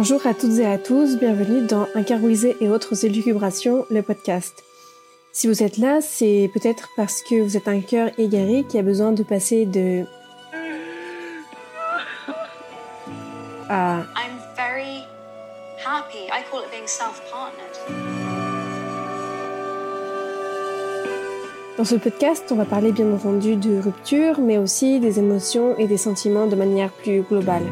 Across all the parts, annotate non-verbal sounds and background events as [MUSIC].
Bonjour à toutes et à tous, bienvenue dans Incarwisé et autres élucubrations, le podcast. Si vous êtes là, c'est peut-être parce que vous êtes un cœur égaré qui a besoin de passer de [LAUGHS] à I'm very happy. I call it being self-partnered. Dans ce podcast, on va parler bien entendu de rupture, mais aussi des émotions et des sentiments de manière plus globale.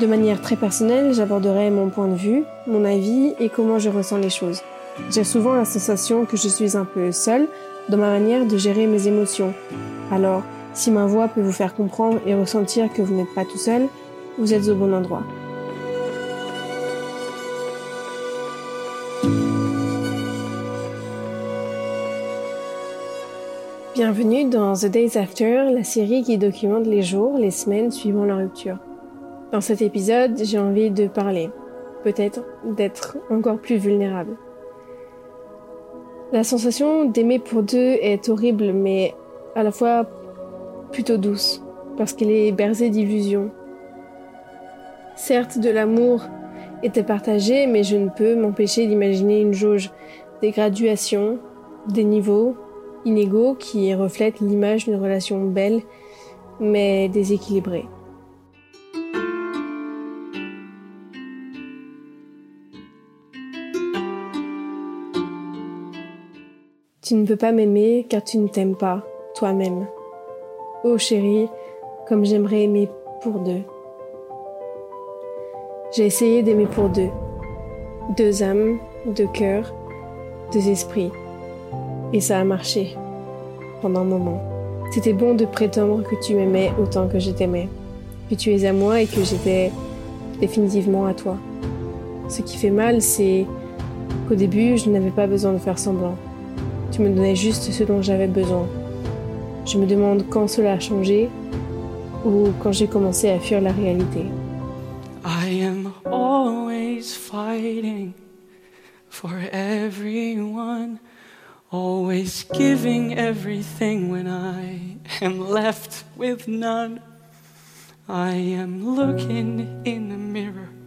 De manière très personnelle, j'aborderai mon point de vue, mon avis et comment je ressens les choses. J'ai souvent la sensation que je suis un peu seule dans ma manière de gérer mes émotions. Alors, si ma voix peut vous faire comprendre et ressentir que vous n'êtes pas tout seul, vous êtes au bon endroit. Bienvenue dans The Days After, la série qui documente les jours, les semaines suivant la rupture. Dans cet épisode, j'ai envie de parler, peut-être d'être encore plus vulnérable. La sensation d'aimer pour deux est horrible, mais à la fois plutôt douce, parce qu'elle est bercée d'illusions. Certes, de l'amour était partagé, mais je ne peux m'empêcher d'imaginer une jauge, des graduations, des niveaux inégaux qui reflètent l'image d'une relation belle, mais déséquilibrée. Tu ne peux pas m'aimer car tu ne t'aimes pas, toi-même. Oh chérie, comme j'aimerais aimer pour deux. J'ai essayé d'aimer pour deux. Deux âmes, deux cœurs, deux esprits. Et ça a marché. Pendant un moment. C'était bon de prétendre que tu m'aimais autant que je t'aimais. Que tu es à moi et que j'étais définitivement à toi. Ce qui fait mal, c'est qu'au début, je n'avais pas besoin de faire semblant. Tu me donnais juste ce dont j'avais besoin. Je me demande quand cela a changé ou quand j'ai commencé à fuir la réalité. I am always fighting for everyone, always giving everything when I am left with none. I am looking in the mirror.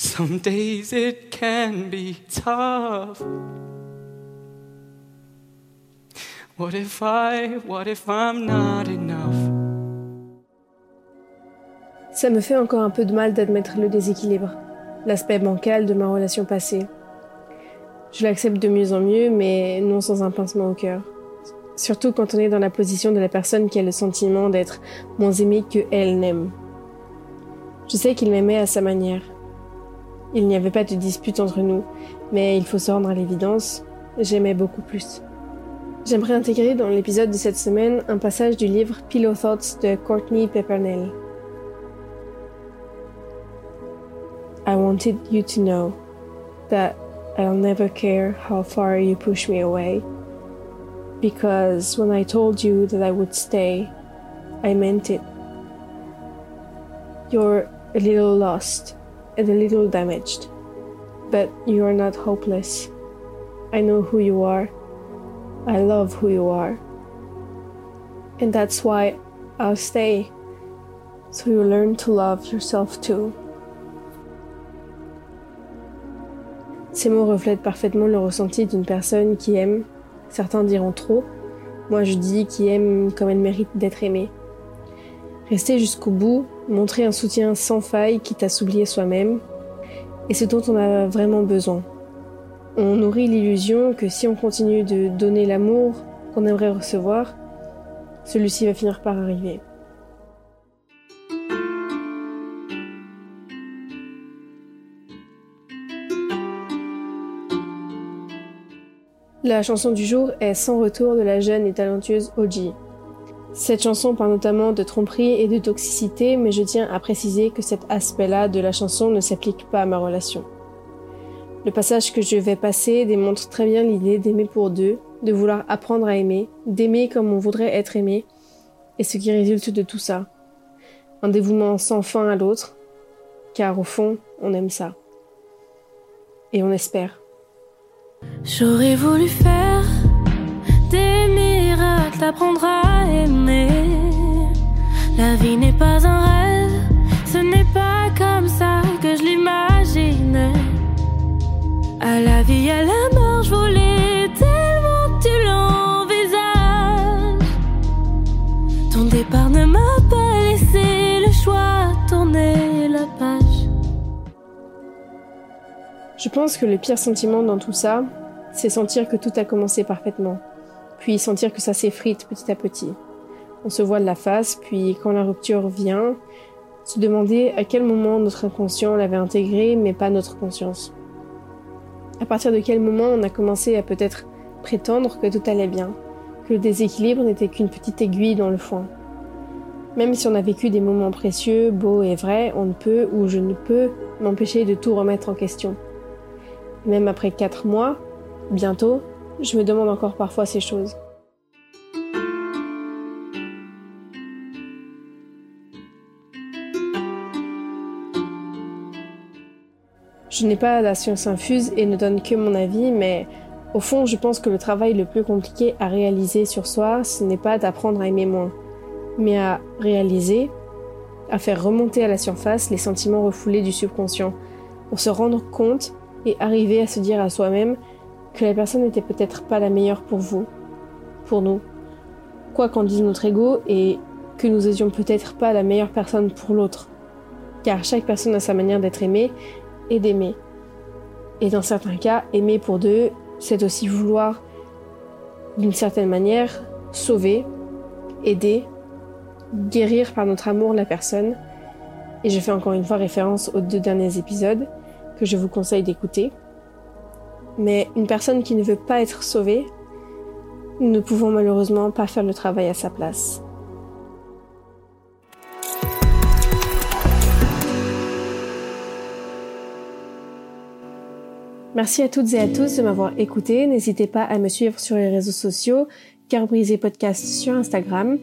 Some days it can be tough. What if I, what if I'm not enough? Ça me fait encore un peu de mal d'admettre le déséquilibre, l'aspect bancal de ma relation passée. Je l'accepte de mieux en mieux, mais non sans un pincement au cœur. Surtout quand on est dans la position de la personne qui a le sentiment d'être moins aimée que elle n'aime. Je sais qu'il m'aimait à sa manière. Il n'y avait pas de dispute entre nous, mais il faut se rendre à l'évidence, j'aimais beaucoup plus. J'aimerais intégrer dans l'épisode de cette semaine un passage du livre Pillow Thoughts de Courtney Peppernell. I wanted you to know that I'll never care how far you push me away. Because when I told you that I would stay, I meant it. You're a little lost and a little damaged, but you are not hopeless. I know who you are. I love who you are. And that's why I'll stay. So you learn to love yourself too. Ces mots reflètent parfaitement le ressenti d'une personne qui aime, certains diront trop, moi je dis qui aime comme elle mérite d'être aimée. Rester jusqu'au bout, montrer un soutien sans faille quitte à s'oublier soi-même, et ce dont on a vraiment besoin. On nourrit l'illusion que si on continue de donner l'amour qu'on aimerait recevoir, celui-ci va finir par arriver. La chanson du jour est Sans retour de la jeune et talentueuse Oji. Cette chanson parle notamment de tromperie et de toxicité, mais je tiens à préciser que cet aspect-là de la chanson ne s'applique pas à ma relation. Le passage que je vais passer démontre très bien l'idée d'aimer pour deux, de vouloir apprendre à aimer, d'aimer comme on voudrait être aimé, et ce qui résulte de tout ça. Un dévouement sans fin à l'autre, car au fond, on aime ça. Et on espère. J'aurais voulu faire des miracles, apprendre à aimer. La vie n'est pas un rêve, ce n'est pas comme ça que je l'imaginais. À la vie, à la mort, je voulais tellement tu l'envisages. Ton départ ne m'a pas laissé le choix, tourner la page. Je pense que le pire sentiment dans tout ça, c'est sentir que tout a commencé parfaitement, puis sentir que ça s'effrite petit à petit. On se voit de la face, puis quand la rupture vient, se demander à quel moment notre inconscient l'avait intégré, mais pas notre conscience. À partir de quel moment on a commencé à peut-être prétendre que tout allait bien, que le déséquilibre n'était qu'une petite aiguille dans le foin. Même si on a vécu des moments précieux, beaux et vrais, on ne peut ou je ne peux m'empêcher de tout remettre en question. Même après quatre mois, bientôt, je me demande encore parfois ces choses. Je n'ai pas la science infuse et ne donne que mon avis, mais au fond, je pense que le travail le plus compliqué à réaliser sur soi, ce n'est pas d'apprendre à aimer moins, mais à réaliser, à faire remonter à la surface les sentiments refoulés du subconscient, pour se rendre compte et arriver à se dire à soi-même que la personne n'était peut-être pas la meilleure pour vous, pour nous, quoi qu'en dise notre ego, et que nous n'étions peut-être pas la meilleure personne pour l'autre, car chaque personne a sa manière d'être aimée et d'aimer. Et dans certains cas, aimer pour deux, c'est aussi vouloir, d'une certaine manière, sauver, aider, guérir par notre amour la personne. Et je fais encore une fois référence aux deux derniers épisodes que je vous conseille d'écouter. Mais une personne qui ne veut pas être sauvée, nous ne pouvons malheureusement pas faire le travail à sa place. Merci à toutes et à tous de m'avoir écouté. N'hésitez pas à me suivre sur les réseaux sociaux, Cœur brisé podcast sur Instagram.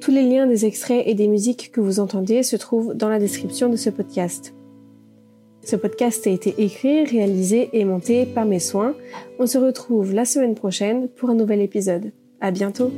Tous les liens des extraits et des musiques que vous entendez se trouvent dans la description de ce podcast. Ce podcast a été écrit, réalisé et monté par mes soins. On se retrouve la semaine prochaine pour un nouvel épisode. À bientôt!